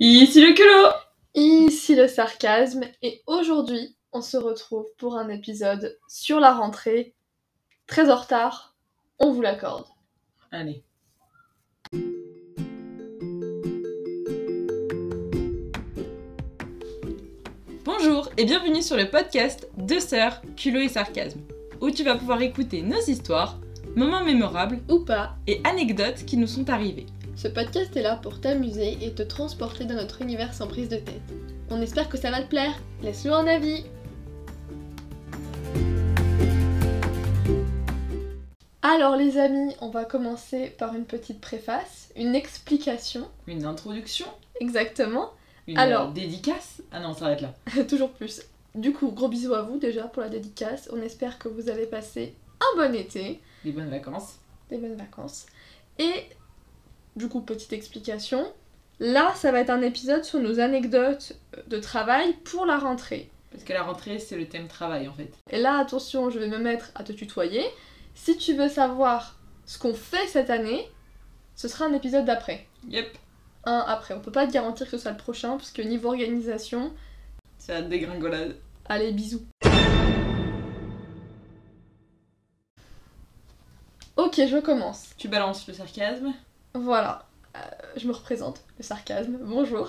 Ici le culot Ici le sarcasme et aujourd'hui on se retrouve pour un épisode sur la rentrée. Très en retard, on vous l'accorde. Allez. Bonjour et bienvenue sur le podcast Deux sœurs, culot et sarcasme, où tu vas pouvoir écouter nos histoires, moments mémorables Ou pas, et anecdotes qui nous sont arrivés. Ce podcast est là pour t'amuser et te transporter dans notre univers sans prise de tête. On espère que ça va te plaire. Laisse-nous un avis. Alors les amis, on va commencer par une petite préface, une explication. Une introduction Exactement. Une Alors. dédicace Ah non, on s'arrête là. Toujours plus. Du coup, gros bisous à vous déjà pour la dédicace. On espère que vous avez passé un bon été, Les bonnes vacances. des bonnes vacances. Et du coup, petite explication. Là, ça va être un épisode sur nos anecdotes de travail pour la rentrée. Parce que la rentrée, c'est le thème travail en fait. Et là, attention, je vais me mettre à te tutoyer. Si tu veux savoir ce qu'on fait cette année, ce sera un épisode d'après. Yep, Un après. On peut pas te garantir que ce soit le prochain, parce que niveau organisation, c'est la dégringolade. allez, bisous. Ok, je commence. Tu balances le sarcasme Voilà, Euh, je me représente, le sarcasme, bonjour.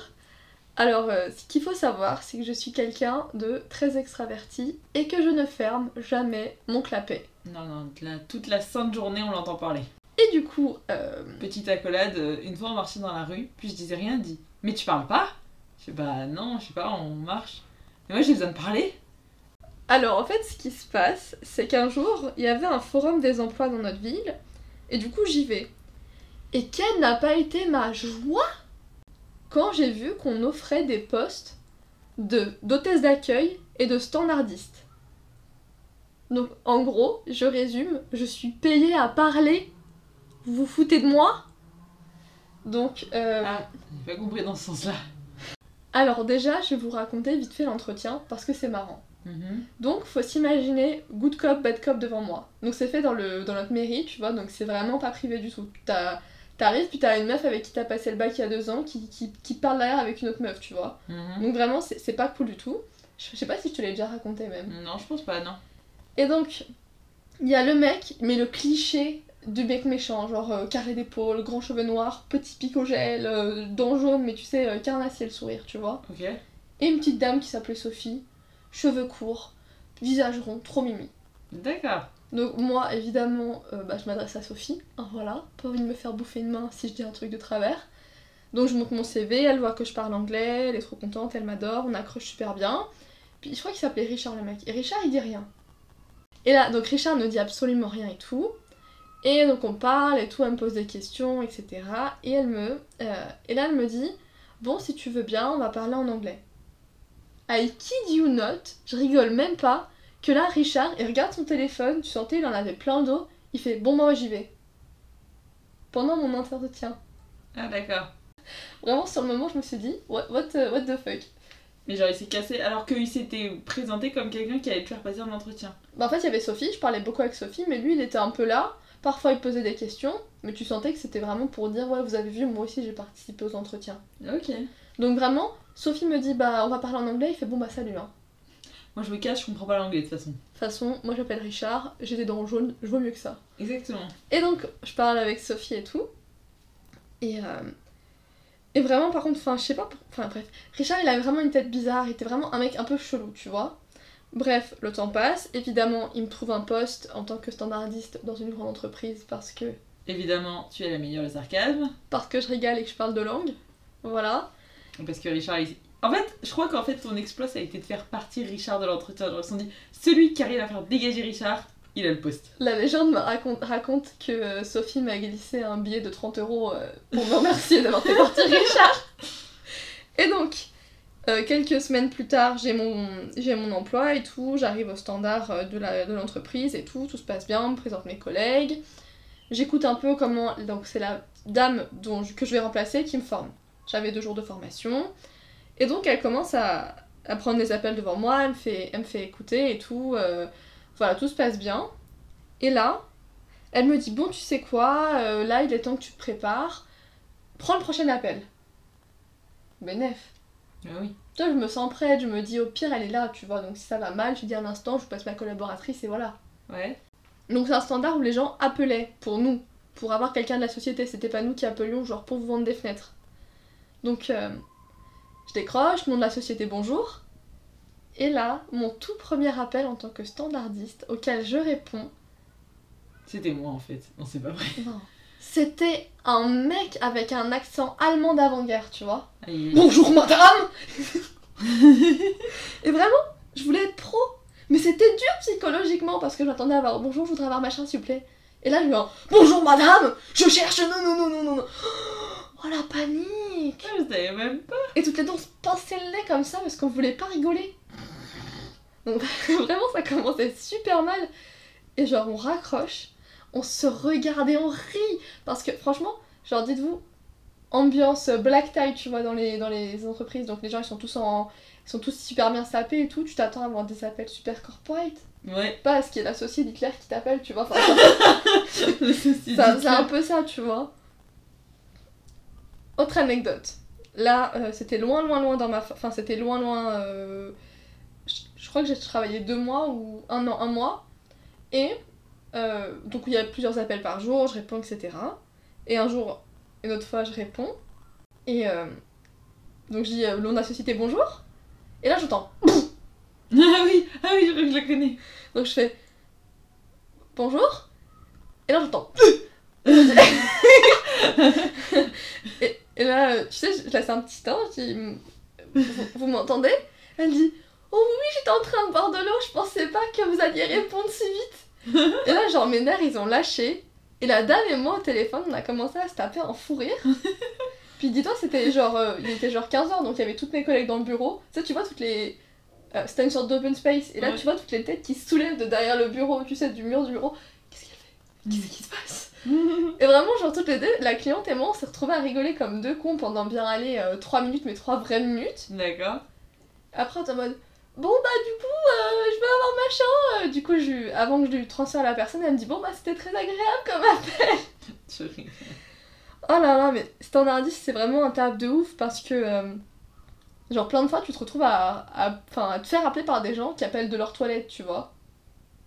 Alors, euh, ce qu'il faut savoir, c'est que je suis quelqu'un de très extraverti et que je ne ferme jamais mon clapet. Non, non, la- toute la sainte journée, on l'entend parler. Et du coup, euh, Petite accolade, euh, une fois on marchait dans la rue, puis je disais rien, dit Mais tu parles pas? Je sais bah non, je sais pas, on marche. Mais moi j'ai besoin de parler. alors en fait, ce qui se passe, c'est qu'un jour, il y avait un forum des emplois dans notre ville, et du coup, j'y vais. Et quelle n'a pas été ma joie quand j'ai vu qu'on offrait des postes de d'hôtesse d'accueil et de standardiste. Donc en gros, je résume, je suis payée à parler. Vous vous foutez de moi? Donc, euh, Ah, j'ai pas compris dans ce sens-là. alors déjà, je vais vous raconter vite fait l'entretien parce que c'est marrant. Mhm. Donc, faut s'imaginer good cop, bad cop devant moi. Donc, c'est fait dans, le, dans notre mairie, tu vois, donc c'est vraiment pas privé du tout. T'as- T'arrives, puis t'as une meuf avec qui t'as passé le bac il y a deux ans qui, qui, qui parle derrière avec une autre meuf, tu vois. Mhm. Donc, vraiment, c'est pas cool du tout. Je je sais pas si je te l'ai déjà raconté même. Non, je pense pas, non. Et donc, il y a le mec, mais le cliché du mec méchant, genre euh, carré d'épaule, grand cheveux noirs, petit pic au gel, euh, dents jaunes, mais tu sais, euh, carnassier le sourire, tu vois. Ok. Et une petite dame qui s'appelait Sophie, cheveux courts, visage rond, trop mimi. D'accord. Donc moi, évidemment, euh, bah, je m'adresse à Sophie, hein, voilà, pas envie de me faire bouffer une main si je dis un truc de travers. Donc je montre mon CV, elle voit que je parle anglais, elle est trop contente, elle m'adore, on accroche super bien. Puis je crois qu'il s'appelait Richard le mec, et Richard il dit rien. Et là, donc Richard ne dit absolument rien et tout. Et donc on parle et tout, elle me pose des questions, etc. Et elle me... euh, et là elle me dit, bon si tu veux bien, on va parler en anglais. I kid you not, je rigole même pas, que là, Richard, il regarde son téléphone, tu sentais, il en avait plein d'eau, il fait Bon, moi, j'y vais. Pendant mon entretien. Ah, d'accord. Vraiment, sur le moment, je me suis dit What, what, the- what the fuck? Mais genre, il s'est cassé alors qu'il s'était présenté comme quelqu'un qui allait te faire passer un entretien. Bah, en fait, il y avait Sophie, je parlais beaucoup avec Sophie, mais lui, il était un peu là. Parfois, il posait des questions, mais tu sentais que c'était vraiment pour dire Ouais, vous avez vu, moi aussi, j'ai participé aux entretiens. Ok. Donc, vraiment, Sophie me dit Bah, on va parler en anglais, il fait Bon, bah, salut, hein. Moi je me cache, je comprends pas l'anglais de toute façon. De toute façon, moi, j'appelle Richard, j'ai des dents jaunes, je vaux mieux que ça. Exactement. Et donc, je parle avec Sophie et tout. Et, euh, et vraiment, par contre, enfin, je sais pas. pour- Enfin, bref. Richard, il avait vraiment une tête bizarre. Il était vraiment un mec un peu chelou, tu vois. Bref, le temps passe. Évidemment, il me trouve un poste en tant que standardiste dans une grande entreprise parce que, Évidemment, tu es la meilleure le sarcasme. parce que je régale et que je parle de langue. Voilà. Parce que Richard, il... En fait, je crois qu'en fait, ton exploit, ça a été de faire partir Richard de l'entretien. Ils se sont dit, celui qui arrive à faire dégager Richard, il a le poste. La légende me raconte, que euh, Sophie m'a glissé un billet de 30 euros euh, pour me remercier d'avoir fait partir Richard. Et donc, euh, quelques semaines plus tard, j'ai mon, j'ai mon emploi et tout, j'arrive au standard de la- de l'entreprise et tout, tout se passe bien, on me présente mes collègues. J'écoute un peu comment. Donc, c'est la dame dont, que je vais remplacer qui me forme. J'avais deux jours de formation. Et donc, elle commence à, à prendre des appels devant moi, elle me fait, elle me fait écouter et tout. euh, voilà, tout se passe bien. Et là, elle me dit Bon, tu sais quoi, euh, là, il est temps que tu te prépares. Prends le prochain appel. bénef. Ah oui. Tu vois, je me sens prête, je me dis au pire elle est là, tu vois, donc si ça va mal, je dis un instant, je vous passe ma collaboratrice et voilà. Ouais. Donc c'est un standard où les gens appelaient pour nous, pour avoir quelqu'un de la société, c'était pas nous qui appelions genre pour vous vendre des fenêtres. Donc euh, je décroche, nom de la société bonjour. Et là, mon tout premier appel en tant que standardiste auquel je réponds, C'était moi en fait. Non, c'est pas vrai. non, c'était un mec avec un accent allemand d'avant-guerre, tu vois. Aïe. Bonjour madame Et vraiment, je voulais être pro. Mais c'était dur psychologiquement parce que j'attendais à avoir bonjour, je voudrais avoir machin s'il vous plaît. Et là, je lui dis bonjour madame, je cherche non non non non non non. Oh la panique Ah, je savais même pas. Et toutes les deux on se pinçait le nez comme ça parce qu'on voulait pas rigoler. Donc vraiment ça commençait super mal. Et genre on raccroche, on se regarde et on rit. Parce que franchement, genre dites-vous, ambiance black tie tu vois dans les, dans les entreprises. Donc les gens ils sont tous en. Ils sont tous super bien sapés et tout, tu t'attends à avoir des appels super corporate. Ouais. Pas à ce qui est l'associé d'Hitler qui t'appelle, tu vois. Enfin, ça- c'est un peu ça, tu vois. Autre anecdote. Là, euh, c'était loin, loin, loin dans ma... fa- Enfin, c'était loin, loin... euh, Je, je crois que j'ai travaillé deux mois ou un an, un mois. Et euh, donc, il y avait plusieurs appels par jour, je réponds, etc. Et un jour, une autre fois, je réponds. Et donc, je dis, l'on a société bonjour. Et là, j'entends. Ah oui, ah oui, je je la connais. Donc, je fais bonjour. Et là, j'entends. et, là, tu sais, je laisse un petit temps, je dis Vous, vous m'entendez? Elle dit Oh oui, oui, j'étais en train de boire de l'eau, je pensais pas que vous alliez répondre si vite. et là, genre, mes nerfs, ils ont lâché. Et la dame et moi au téléphone, on a commencé à se taper en fou rire. Puis dis-toi, c'était genre, euh, il était genre 15h, donc il y avait toutes mes collègues dans le bureau. Tu sais, tu vois, toutes les. euh, c'était une sorte d'open space. Et là, Ouais. tu vois toutes les têtes qui se soulèvent de derrière le bureau, tu sais, du mur du bureau. Qu'est-ce qu'elle fait? Qu'est-ce qui se passe? Et vraiment, genre, toutes les deux, la cliente et moi, on s'est retrouvés à rigoler comme deux cons pendant bien aller 3 minutes, mais 3 vraies minutes. D'accord. Après, t'es en mode Bon, bah, du coup, euh, je vais avoir machin. Euh, Du coup, je, avant que je lui transfère à la personne, elle me dit Bon, bah, c'était très agréable comme appel. Oh là là, mais standardiste, c'est vraiment un taf de ouf parce que, euh, genre, plein de fois, tu te retrouves à, à, à te faire appeler par des gens qui appellent de leur toilette, tu vois.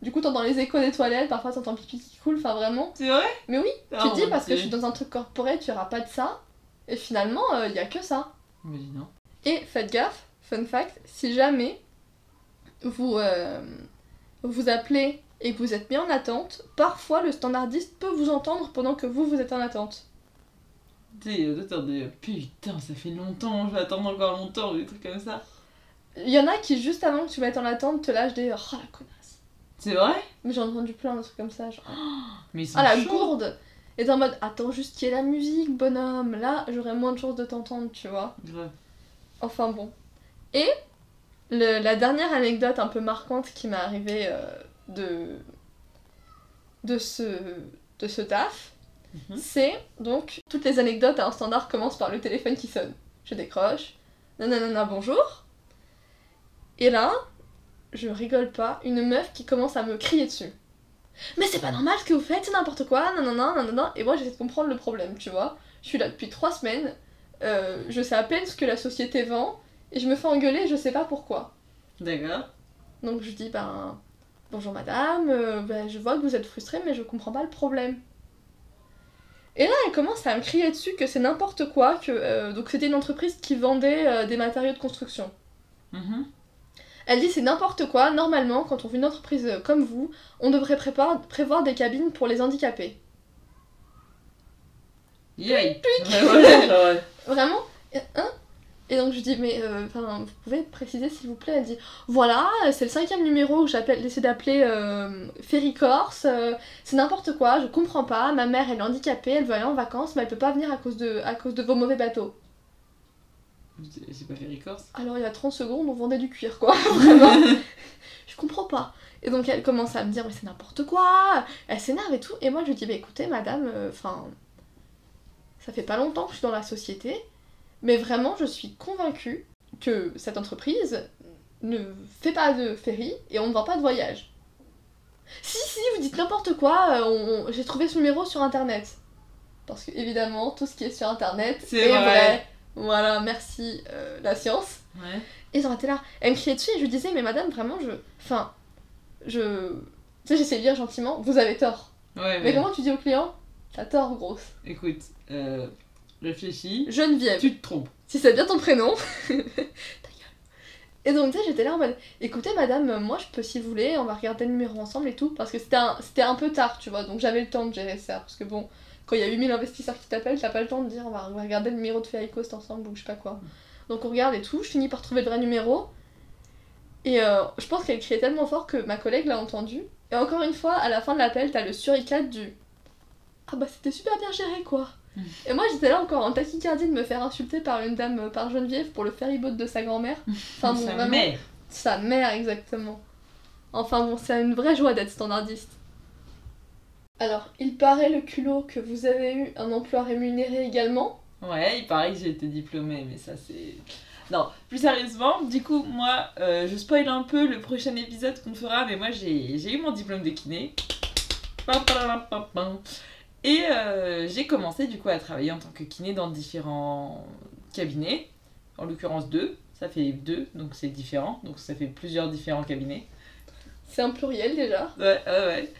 Du coup, t'entends les échos des toilettes, parfois t'entends pipi qui coule, enfin vraiment. C'est vrai? Mais oui, Ah, tu te dis parce que je suis dans un truc corporate, tu auras pas de ça. Et finalement, il y a que ça. Imaginons. Et faites gaffe, fun fact, si jamais vous euh, vous appelez et que vous êtes mis en attente, parfois le standardiste peut vous entendre pendant que vous, vous êtes en attente. T'en dis putain, ça fait longtemps, je vais attendre encore longtemps, des trucs comme ça. Il y en a qui, juste avant que tu mettes en attente, te lâchent des « Oh la connasse C'est vrai !» Mais j'en ai entendu plein de trucs comme ça, genre Mais ils « sont Ah la chauds. gourde !» Et t'es en mode « Attends juste qu'il y ait la musique, bonhomme, là j'aurais moins de chances de t'entendre, tu vois. » Grave. Enfin bon. Et le- la dernière anecdote un peu marquante qui m'est arrivée euh, de, de, ce, de ce taf, Mhm. c'est donc toutes les anecdotes à un standard commencent par le téléphone qui sonne. Je décroche, nanana bonjour. Et là, je rigole pas, une meuf qui commence à me crier dessus. Mais c'est pas normal ce que vous faites, c'est n'importe quoi, nanana, nanana. Et moi j'essaie de comprendre le problème, tu vois. Je suis là depuis trois semaines, euh, je sais à peine ce que la société vend, et je me fais engueuler, je sais pas pourquoi. D'accord. Donc je dis, ben, bonjour madame, euh, ben, je vois que vous êtes frustrée, mais je comprends pas le problème. Et là, elle commence à me crier dessus que c'est n'importe quoi, que euh, donc c'était une entreprise qui vendait des matériaux de construction. Mhm. Elle dit c'est n'importe quoi, normalement, quand on fait une entreprise comme vous, on devrait prévoir des cabines pour les handicapés. Yay. Vraiment? Et- Hein? Et donc je dis, mais euh, vous pouvez préciser s'il vous plaît? Elle dit, voilà, c'est le cinquième numéro que j'appelle, j'essaie d'appeler euh, Ferry Corse, euh, c'est n'importe quoi, je comprends pas, ma mère elle est handicapée, elle veut aller en vacances, mais elle peut pas venir à cause de, à cause de vos mauvais bateaux. C'est- pas fait Corse Alors il y a 30 secondes, on vendait du cuir quoi, vraiment. je comprends pas. Et donc elle commence à me dire, mais c'est n'importe quoi, elle s'énerve et tout, et moi je lui dis, bah écoutez madame, enfin, ça fait pas longtemps que je suis dans la société, mais vraiment je suis convaincue que cette entreprise ne fait pas de ferry et on ne vend pas de voyage. Si, si, vous dites n'importe quoi, euh, on- j'ai trouvé ce numéro sur internet. Parce que évidemment, tout ce qui est sur internet C'est vrai. Voilà, merci euh, la science. Ouais. Et ils ont été là. Elle me criait dessus et je lui disais, mais madame, vraiment, je. Enfin, je. Tu sais, j'essayais de dire gentiment, vous avez tort. Ouais, Mais mais comment tu dis au client T'as tort, grosse. écoute, euh, réfléchis. Geneviève. Tu te trompes. Si c'est bien ton prénom. Ta gueule. Et donc, tu sais, j'étais là en mode, écoutez, madame, moi, je peux, si vous voulez, on va regarder le numéro ensemble et tout. Parce que c'était un, c'était un peu tard, tu vois. Donc, j'avais le temps de gérer ça. Parce que bon, quand il y a 8000 investisseurs qui t'appellent, t'as pas le temps de dire, on va, on va regarder le numéro de Faircoast ensemble ou je sais pas quoi. Donc, on regarde et tout. Je finis par trouver le vrai numéro. Et euh, je pense qu'elle criait tellement fort que ma collègue l'a entendu. Et encore une fois, à la fin de l'appel, t'as le suricate du Ah bah c'était super bien géré quoi. Mm. Et moi j'étais là encore en tachycardie de me faire insulter par une dame, euh, par Geneviève pour le ferryboat de sa grand-mère. Enfin bon, Sa vraiment. mère. Sa mère, exactement. Enfin bon, c'est une vraie joie d'être standardiste. Alors, il paraît le culot que vous avez eu un emploi rémunéré également. Ouais, il paraît que j'ai été diplômée, mais ça c'est. Non, plus sérieusement, du coup, moi, euh, je spoil un peu le prochain épisode qu'on fera, mais moi j'ai j'ai eu mon diplôme de kiné. Et euh, j'ai commencé du coup à travailler en tant que kiné dans différents cabinets, en l'occurrence deux, ça fait deux, donc c'est différent, donc ça fait plusieurs différents cabinets. C'est un pluriel déjà. Ouais, ouais, ouais.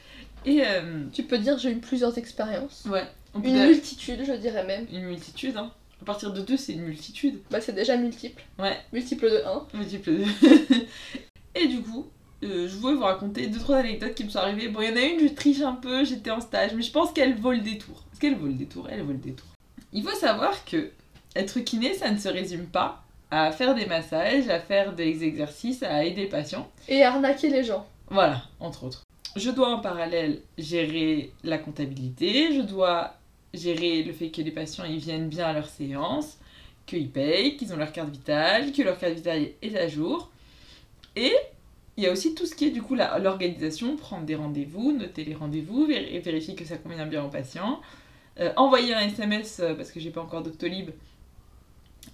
Et euh, Tu peux dire j'ai eu plusieurs expériences. ouais, on peut Une dire- multitude, je dirais même. une multitude, hein. À partir de deux, c'est une multitude. Bah c'est déjà multiple. Ouais. Multiple de 1. Multiple. et du coup, euh, je voulais vous raconter deux trois anecdotes qui me sont arrivées. Bon, il y en a une, je triche un peu, j'étais en stage, mais je pense qu'elle vaut le détour. Est-ce qu'elle vaut le détour Elle vaut le détour. Il faut savoir que être kiné, ça ne se résume pas à faire des massages, à faire des exercices, à aider les patients. Et arnaquer les gens. Voilà, entre autres. Je dois en parallèle gérer la comptabilité, je dois gérer le fait que les patients ils viennent bien à leur séance, qu'ils payent, qu'ils ont leur carte vitale, que leur carte vitale est à jour. Et il y a aussi tout ce qui est du coup l'organisation, prendre des rendez-vous, noter les rendez-vous, vér- vérifier que ça convient bien aux patients, euh, envoyer un SMS euh, parce que j'ai pas encore Doctolib.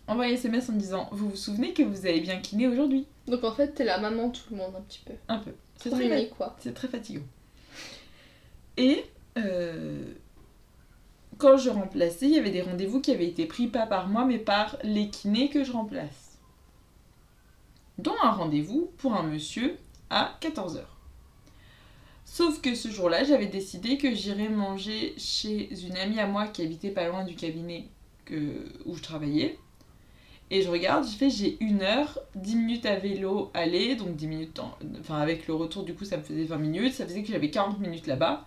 Envoyer un SMS en disant Vous vous souvenez que vous avez bien kiné aujourd'hui? Donc en fait, t'es la maman de tout le monde un petit peu. Un peu. C'est Trop très mimi, quoi. c'est très fatigant. Et euh, quand je remplaçais, il y avait des rendez-vous qui avaient été pris pas par moi, mais par les kinés que je remplace. Dont un rendez-vous pour un monsieur à 14h. Sauf que ce jour-là, j'avais décidé que j'irais manger chez une amie à moi qui habitait pas loin du cabinet que, où je travaillais. Et je regarde, je fais j'ai une heure, 10 minutes à vélo aller, donc 10 minutes, en- enfin avec le retour du coup ça me faisait 20 minutes, ça faisait que j'avais 40 minutes là-bas.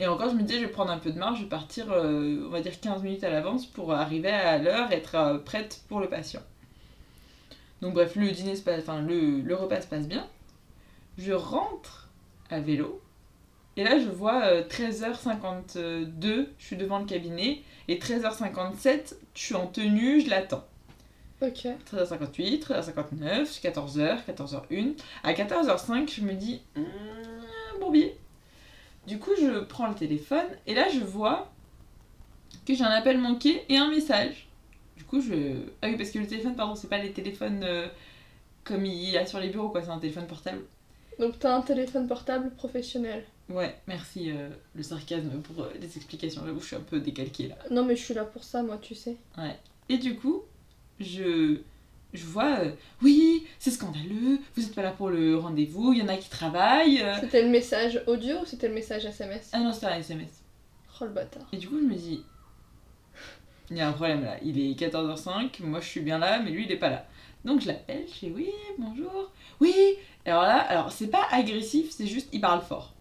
Et encore je me disais je vais prendre un peu de marge, je vais partir euh, on va dire 15 minutes à l'avance pour arriver à l'heure, être euh, prête pour le patient. Donc bref, le dîner se passe, enfin le, le repas se passe bien. Je rentre à vélo. Et là, je vois euh, 13h52, je suis devant le cabinet. Et 13h57, je suis en tenue, je l'attends. Ok. 13h58, 13h59, 14h, 14h01. À 14h05, je me dis, Hum, bourbier. Du coup, je prends le téléphone et là, je vois que j'ai un appel manqué et un message. Du coup, je. Ah oui, parce que le téléphone, pardon, c'est pas les téléphones euh, comme il y a sur les bureaux, quoi, c'est un téléphone portable. Donc t'as un téléphone portable professionnel. Ouais, merci euh, le sarcasme pour euh, les explications. J'avoue, je suis un peu décalquée là. Non mais je suis là pour ça, moi, tu sais. Et du coup, je, je vois, euh, oui, c'est scandaleux, vous n'êtes pas là pour le rendez-vous, il y en a qui travaillent. euh. C'était le message audio ou c'était le message SMS Ah non, c'était un SMS. Oh le bâtard. Et du coup, je me dis, il y a un problème là. Il est 14h05, moi je suis bien là, mais lui il est pas là. Donc je l'appelle, je fais oui, bonjour, oui. Alors là, alors c'est pas agressif, c'est juste il parle fort.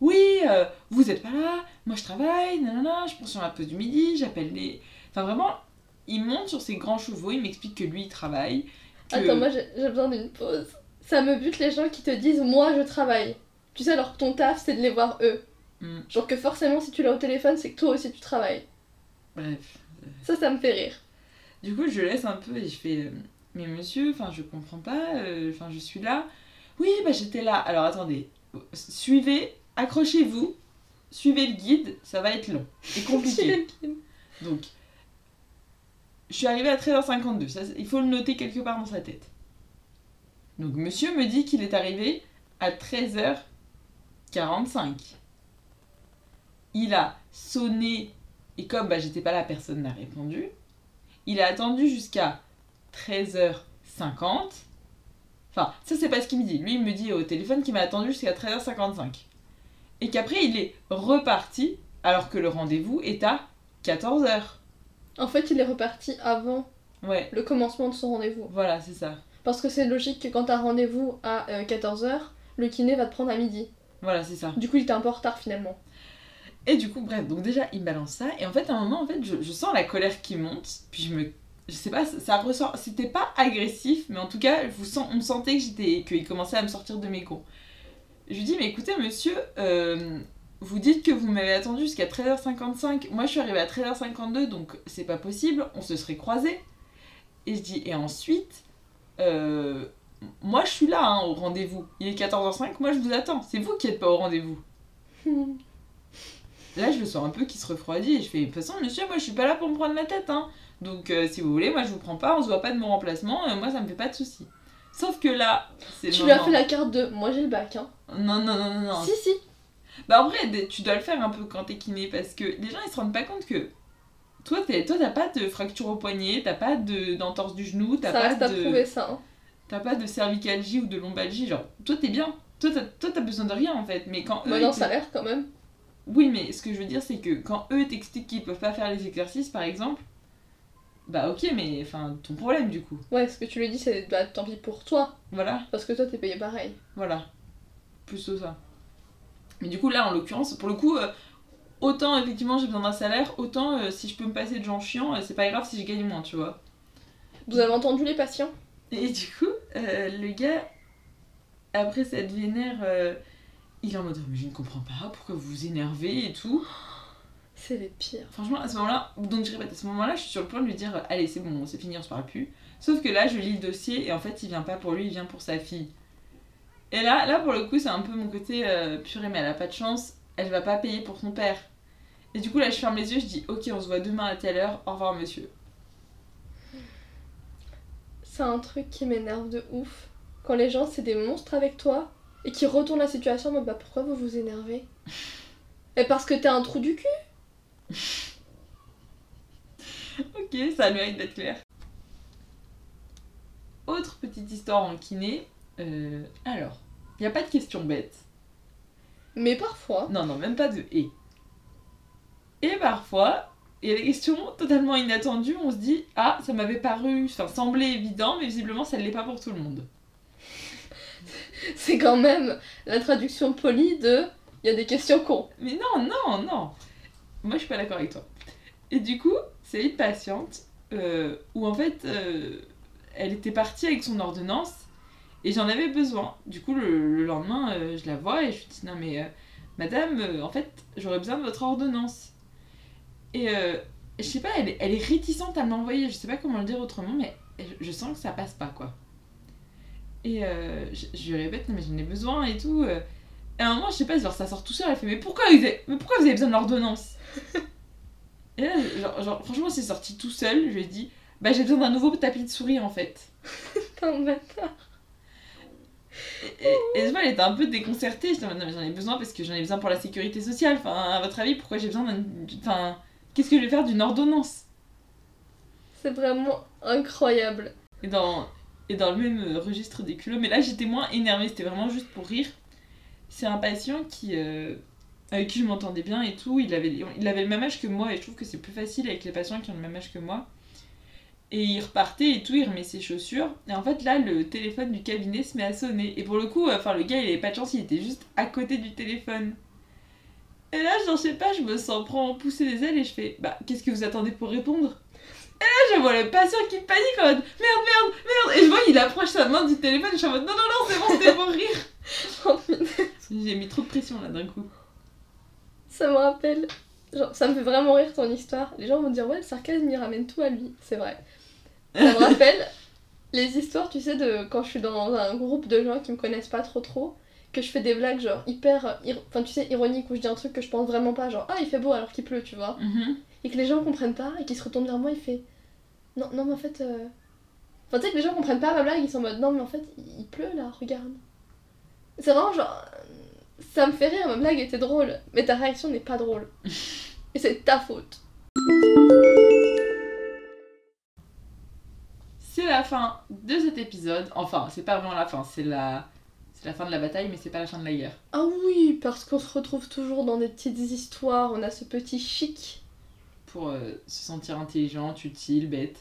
Oui, euh, vous êtes pas là, moi je travaille, nanana, je prends sur ma pause du midi, j'appelle les. Enfin vraiment, il monte sur ses grands chevaux, il m'explique que lui il travaille. que- Attends, moi j'ai besoin d'une pause. Ça me bute les gens qui te disent moi je travaille. Tu sais, alors que ton taf c'est de les voir eux. Hmm, Genre que forcément si tu l'as au téléphone c'est que toi aussi tu travailles. bref. Ça, ça me fait rire. Du coup, je laisse un peu et je fais euh, Mais monsieur, enfin, je comprends pas, euh, enfin, je suis là. Oui, bah j'étais là. Alors attendez, suivez, accrochez-vous, suivez le guide, ça va être long et compliqué. Donc, je suis arrivée à 13h52, ça, il faut le noter quelque part dans sa tête. Donc, monsieur me dit qu'il est arrivé à 13h45. Il a sonné, et comme bah, j'étais pas là, personne n'a répondu. il a attendu jusqu'à 13h50. Enfin, ça c'est pas ce qu'il me dit. Lui, il me dit au téléphone qu'il m'a attendu jusqu'à 13h55. Et qu'après, il est reparti alors que le rendez-vous est à 14h. En fait, il est reparti avant Ouais, le commencement de son rendez-vous. voilà, c'est ça. Parce que c'est logique que quand t'as rendez-vous à 14h, le kiné va te prendre à midi. Voilà, c'est ça. Du coup, il était un peu en retard finalement. Et du coup, bref, donc déjà, il me balance ça. Et en fait, à un moment, en fait, je, je sens la colère qui monte. Puis je me. Je sais pas, ça, ça ressort. C'était pas agressif, mais en tout cas, vous sent, on sentait que j'étais. qu'il commençait à me sortir de mes gonds. Je lui dis, mais écoutez, monsieur, euh, vous dites que vous m'avez attendu jusqu'à 13h55. Moi, je suis arrivée à 13h52, donc c'est pas possible. On se serait croisés. Et je dis, et ensuite, euh, moi, je suis là hein, au rendez-vous. Il est 14h05, moi, je vous attends. C'est vous qui êtes pas au rendez-vous. Là, je le sens un peu qui se refroidit et je fais de toute façon, monsieur, moi je suis pas là pour me prendre la tête. Hein. Donc, euh, si vous voulez, moi je vous prends pas, on se voit pas de mon remplacement, euh, moi ça me fait pas de soucis. Sauf que là, c'est Tu lui as fait la carte de moi j'ai le bac, hein. Non, non, non, non, non. Si, si. Bah, en vrai, tu dois le faire un peu quand t'es kiné parce que les gens ils se rendent pas compte que toi, t'es- toi t'as pas de fracture au poignet, t'as pas de- d'entorse du genou, t'as Ça pas reste à de. prouver ça. hein. T'as pas de cervicalgie ou de lombalgie, genre, toi t'es bien. Toi t'as, toi, t'as besoin de rien en fait, mais quand eux, Bah ils non, ça a l'air quand même. Oui, mais ce que je veux dire, c'est que quand eux t'expliquent qu'ils peuvent pas faire les exercices, par exemple, bah ok, mais enfin, ton problème du coup. Ouais, ce que tu lui dis, c'est bah, tant pis pour toi. Voilà, Parce que toi, t'es payé pareil. voilà. Plutôt ça. Mais du coup, là, en l'occurrence, pour le coup, euh, autant effectivement j'ai besoin d'un salaire, autant euh, si je peux me passer de gens chiants, euh, c'est pas grave si je gagne moins, tu vois. Vous avez entendu les patients? Et du coup, le gars, après cette vénère, il est en mode mais je ne comprends pas pourquoi vous vous énervez et tout. C'est les pires. Franchement, à ce moment-là, donc je répète, à ce moment-là, je suis sur le point de lui dire allez, c'est bon, c'est fini, on se parle plus. Sauf que là, je lis le dossier et en fait, il vient pas pour lui, il vient pour sa fille. Et là, là pour le coup, c'est un peu mon côté euh, purée, mais elle a pas de chance, elle va pas payer pour son père. Et du coup, là, je ferme les yeux, je dis ok, on se voit demain à telle heure, au revoir monsieur. C'est un truc qui m'énerve de ouf. Quand les gens, c'est des monstres avec toi et qui retournent la situation en mode bah pourquoi vous vous énervez? Et parce que t'es un trou du cul? Ok, ça a le mérite d'être clair. Autre petite histoire en kiné. Euh, alors, il n'y a pas de question bête. Mais parfois, Non, non, même pas de et. Et parfois, il y a des questions totalement inattendues. On se dit, ah, ça m'avait paru, enfin, semblé évident, mais visiblement, ça ne l'est pas pour tout le monde. c'est quand même la traduction polie de il y a des questions cons. Mais non, non, non. Moi, je suis pas d'accord avec toi. Et du coup, c'est une patiente euh, où en fait, euh, elle était partie avec son ordonnance et j'en avais besoin. Du coup, le, le lendemain, euh, je la vois et je lui dis non mais euh, madame, euh, en fait, j'aurais besoin de votre ordonnance. Et je sais pas, elle, est- elle est réticente à me l'envoyer. Je sais pas comment le dire autrement, mais je, je sens que ça passe pas quoi. Et je, je lui répète non mais j'en ai besoin et tout. Et à un moment, je sais pas, genre ça sort tout seul, elle fait mais pourquoi vous avez, mais pourquoi vous avez besoin de l'ordonnance? Et là, genre, genre, franchement, c'est sorti tout seul, je lui ai dit bah j'ai besoin d'un nouveau tapis de souris en fait. Putain bâtard. Et, et, et je vois, elle était un peu déconcertée, je dis non mais j'en ai besoin parce que j'en ai besoin pour la sécurité sociale, enfin à votre avis pourquoi j'ai besoin d'un... Enfin, qu'est-ce que je vais faire d'une ordonnance? C'est vraiment incroyable. et dans, et dans le même euh, registre des culots, mais là j'étais moins énervée, c'était vraiment juste pour rire. C'est un patient qui, euh, avec qui je m'entendais bien et tout, il avait, il avait le même âge que moi et je trouve que c'est plus facile avec les patients qui ont le même âge que moi. Et il repartait et tout, il remet ses chaussures. Et en fait là, le téléphone du cabinet se met à sonner. Et pour le coup, enfin le gars il avait pas de chance, il était juste à côté du téléphone. Et là, je sais pas, je me sens prendre pousser des ailes et je fais Bah, qu'est-ce que vous attendez pour répondre? Et là, je vois le patient qui panique en mode Merde, merde, merde Et je vois qu'il approche sa main du téléphone, je suis en mode Non, non, non, c'est bon, c'était pour rire. J'ai mis trop de pression là d'un coup. Ça me rappelle. Genre, ça me fait vraiment rire ton histoire. Les gens vont dire, ouais, le sarcasme, il ramène tout à lui. C'est vrai. Ça me rappelle les histoires, tu sais, de quand je suis dans un groupe de gens qui me connaissent pas trop trop, que je fais des blagues, genre, hyper. Enfin, tu sais, ironiques, où je dis un truc que je pense vraiment pas, genre, ah, il fait beau alors qu'il pleut, tu vois. Mhm. Et que les gens comprennent pas, et qu'ils se retournent vers moi, il fait. Non, non, mais en fait. euh, Enfin, tu sais, que les gens comprennent pas ma blague, ils sont en mode, non, mais en fait, il pleut là, regarde. C'est vraiment genre. Ça me fait rire, ma blague était drôle, mais ta réaction n'est pas drôle. Et c'est ta faute. La fin de cet épisode. Enfin, c'est pas vraiment la fin, c'est la... c'est la fin de la bataille, mais c'est pas la fin de la guerre. Ah oui, parce qu'on se retrouve toujours dans des petites histoires, on a ce petit chic. Pour euh, se sentir intelligente, utile, bête.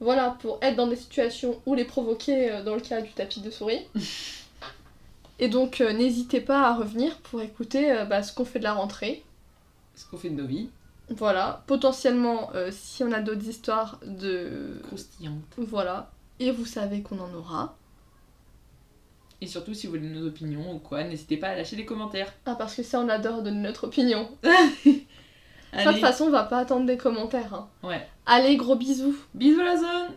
Voilà, pour être dans des situations ou les provoquer euh, dans le cas du tapis de souris. Et donc, euh, n'hésitez pas à revenir pour écouter bah, ce qu'on fait de la rentrée. Ce qu'on fait de nos vies. Voilà, potentiellement, euh, si on a d'autres histoires de... Croustillantes. Voilà, et vous savez qu'on en aura. Et surtout, si vous voulez nos opinions ou quoi, n'hésitez pas à lâcher des commentaires. Ah, parce que ça, on adore donner notre opinion. Ça, de toute façon, on va pas attendre des commentaires. hein. ouais. Allez, gros bisous Bisous la zone